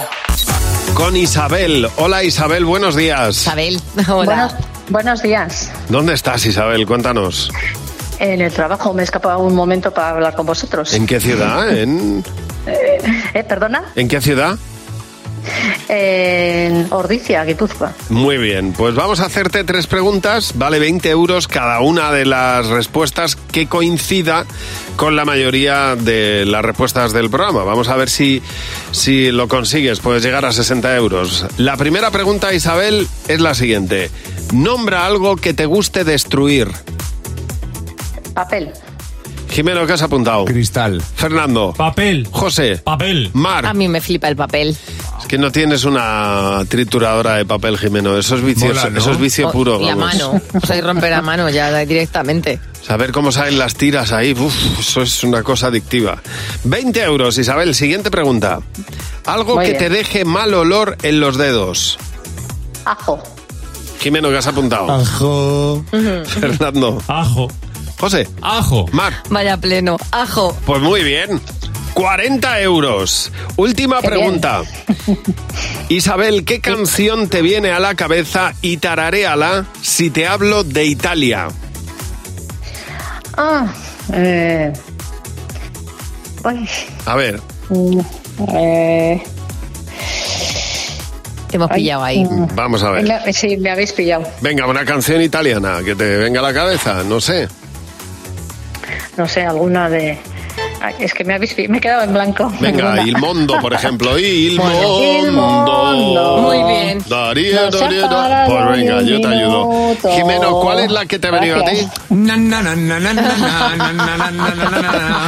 Con Isabel. Hola Isabel, buenos días. Isabel, Buenos, buenos días. ¿Dónde estás Isabel? Cuéntanos. En el trabajo me he escapado un momento para hablar con vosotros. ¿En qué ciudad? ¿En, Eh, ¿Perdona? ¿en qué ciudad? En Ordicia, Guipúzcoa. Muy bien, pues vamos a hacerte tres preguntas, vale 20 euros cada una de las respuestas que coincida con la mayoría de las respuestas del programa. Vamos a ver si, si lo consigues, puedes llegar a 60 euros. La primera pregunta, Isabel, es la siguiente. Nombra algo que te guste destruir. Papel. Jimeno, ¿qué has apuntado? Cristal. Fernando. Papel. José. Papel. Mar. A mí me flipa el papel. Es que no tienes una trituradora de papel, Jimeno. Eso es vicio, Mola, ¿no? eso es vicio O- puro. y la vamos. mano. O sea, y romper la mano ya directamente. Saber cómo salen las tiras ahí, uf, eso es una cosa adictiva. 20 euros, Isabel. Siguiente pregunta. Algo Muy que bien. te deje mal olor en los dedos. Ajo. Jimeno, ¿qué has apuntado? Ajo. Fernando. Ajo. José. Ajo. Mar. Vaya pleno. Ajo. Pues muy bien. 40 euros. Última pregunta. *laughs* Isabel, ¿qué canción te viene a la cabeza y tararéala si te hablo de Italia? Ah, eh. Uy, A ver. mm, eh, Te hemos pillado ahí. Vamos a ver. sí, me habéis pillado. Venga, una canción italiana que te venga a la cabeza, no sé. No sé, alguna de. Es que me, habéis, me he quedado en blanco. Venga, Ilmondo, por ejemplo. Ilmondo. Ilmondo. Muy bien. Daría, no daría, daría. Pues venga, yo te ayudo. Jimeno, ¿cuál es la que te ha venido a ti?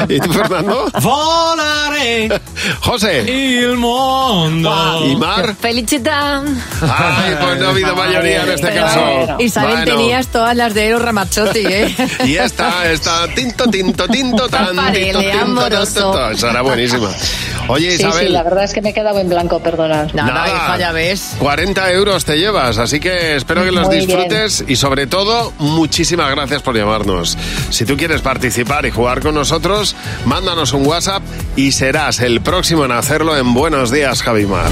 ¿Y tú, Fernando? Volaré. José. Ilmondo. ¿Y Mar? Felicità. Ay, pues no ha habido mayoría en este caso. Isabel, bueno. tenías todas las de Eros Ramazzotti, ¿eh? y esta, esta, tinto, tinto, tinto, tan, tinto, tinto amoroso. *laughs* Esa era buenísima. Oye, Sí, Isabel. sí, la verdad es que me he quedado en blanco, perdonad. Nada, hija, ya ves. 40 euros te llevas, así que espero que los Muy disfrutes y sobre todo, muchísimas gracias por llamarnos. Si tú quieres participar y jugar con nosotros, mándanos un WhatsApp y serás el próximo en hacerlo en Buenos Días, Javimar.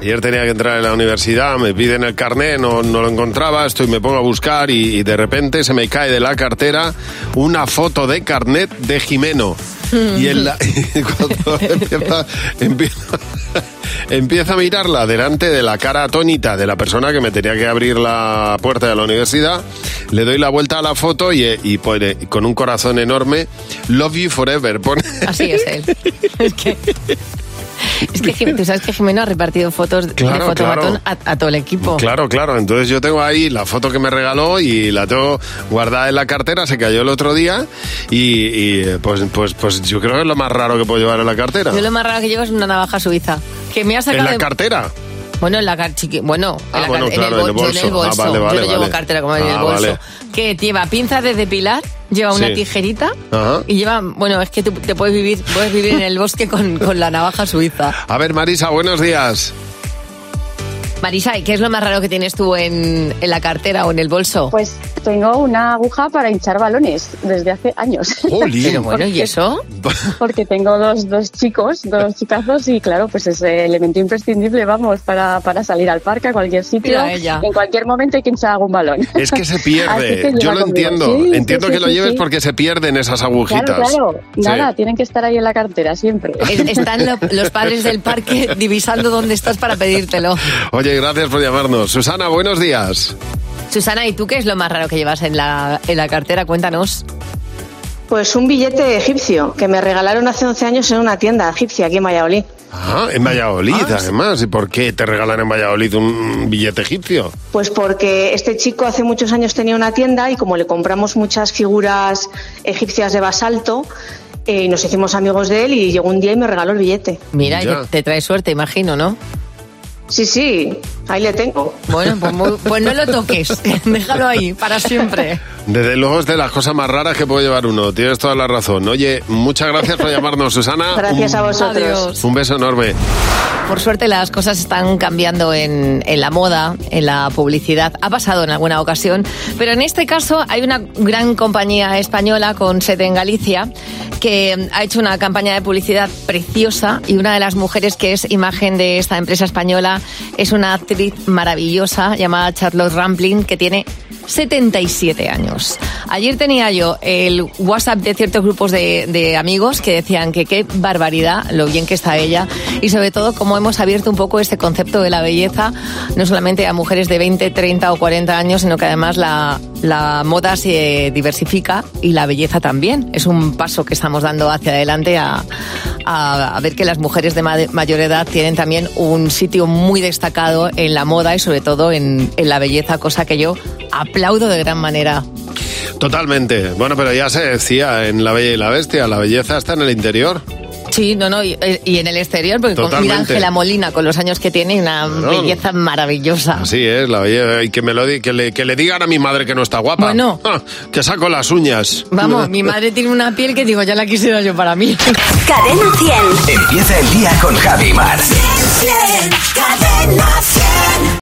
Ayer tenía que entrar en la universidad, me piden el carnet, no, no lo encontraba, estoy, me pongo a buscar y, y de repente se me cae de la cartera una foto de carnet de Jimeno. Y, en la, *laughs* y cuando *laughs* empieza, empieza, *laughs* empieza a mirarla delante de la cara atónita de la persona que me tenía que abrir la puerta de la universidad, le doy la vuelta a la foto y, y pone con un corazón enorme, Love You Forever. Pone. Así es él. Es que *laughs* Es que tú sabes que Jimeno ha repartido fotos de Claro, fotomatón claro. a, a todo el equipo. Claro, claro. Entonces yo tengo ahí la foto que me regaló y la tengo guardada en la cartera. Se cayó el otro día y, y, pues, pues, pues yo creo que es lo más raro que puedo llevar en la cartera. Yo lo más raro que llevo es una navaja suiza. Que me ha ¿En sacado la de- cartera? Bueno, en la car- chiqui- bueno, Ah, en, la bueno, car- claro, en, el, en bolso. Ah, vale, yo vale, no llevo vale. cartera como en el Ah, bolso. vale. Que lleva pinzas de depilar, lleva una Sí. tijerita Ajá. y lleva, bueno, es que tú te puedes vivir, puedes vivir en el bosque con, con la navaja suiza. A ver, Marisa, buenos días. Marisa, ¿y qué es lo más raro que tienes tú en, en la cartera o en el bolso? Pues tengo una aguja para hinchar balones desde hace años. Pero bueno, ¿y eso? Porque tengo dos, dos chicos, dos chicazos y claro, pues es el elemento imprescindible, vamos, para, para salir al parque, a cualquier sitio. En cualquier momento hay que hinchar algún balón. Es que se *laughs* pierde. que Yo lo conmigo. entiendo. Sí, entiendo sí, que lo sí, lleves sí. porque se pierden esas agujitas. Claro, claro. Sí. Nada, tienen que estar ahí en la cartera siempre. Es- Están lo- los padres del parque *laughs* divisando dónde estás para pedírtelo. Oye, gracias por llamarnos. Susana, buenos días. Susana, ¿y tú qué es lo más raro que llevas en la, en la cartera? Cuéntanos. Pues un billete egipcio que me regalaron hace 11 años en una tienda egipcia aquí en Valladolid. Ah, en Valladolid, además. ¿Y por qué te regalan en Valladolid un billete egipcio? Pues porque este chico hace muchos años tenía una tienda y como le compramos muchas figuras egipcias de basalto, eh, nos hicimos amigos de él y llegó un día y me regaló el billete. Mira, te trae suerte, imagino, ¿no? Sí, sí, ahí le tengo. Bueno, pues, muy- pues no lo toques, *laughs* déjalo ahí, para siempre. Desde luego es de las cosas más raras que puede llevar uno. Tienes toda la razón. Oye, muchas gracias por llamarnos, Susana. Gracias Un- a vosotros. Adiós. Un beso enorme. Por suerte las cosas están cambiando en, la moda, en la publicidad. Ha pasado en alguna ocasión, pero en este caso hay una gran compañía española con sede en Galicia que ha hecho una campaña de publicidad preciosa y una de las mujeres que es imagen de esta empresa española es una actriz maravillosa llamada Charlotte Rampling que tiene 77 años. Ayer tenía yo el WhatsApp de ciertos grupos de, de amigos que decían que qué barbaridad, lo bien que está ella y sobre todo cómo hemos abierto un poco este concepto de la belleza, no solamente a mujeres de 20, 30 o 40 años, sino que además la, la moda se diversifica y la belleza también. Es un paso que estamos dando hacia adelante a, a, ver que las mujeres de ma- mayor edad tienen también un sitio muy destacado en la moda y sobre todo en, en la belleza, cosa que yo aplaudo de gran manera. Totalmente. Bueno, pero ya se decía en La Bella y la Bestia, la belleza está en el interior. Sí, no, no, y, y en el exterior, porque con, mira Totalmente. Ángela Molina, con los años que tiene, una belleza maravillosa. Así es, la belleza. Y que, me lo di- que, le, que le digan a mi madre que no está guapa. Bueno. Ah, que saco las uñas. Vamos, *laughs* mi madre tiene una piel que digo, ya la quisiera yo para mí. Cadena 100. Empieza el día con Javi Mar. Cadena 100.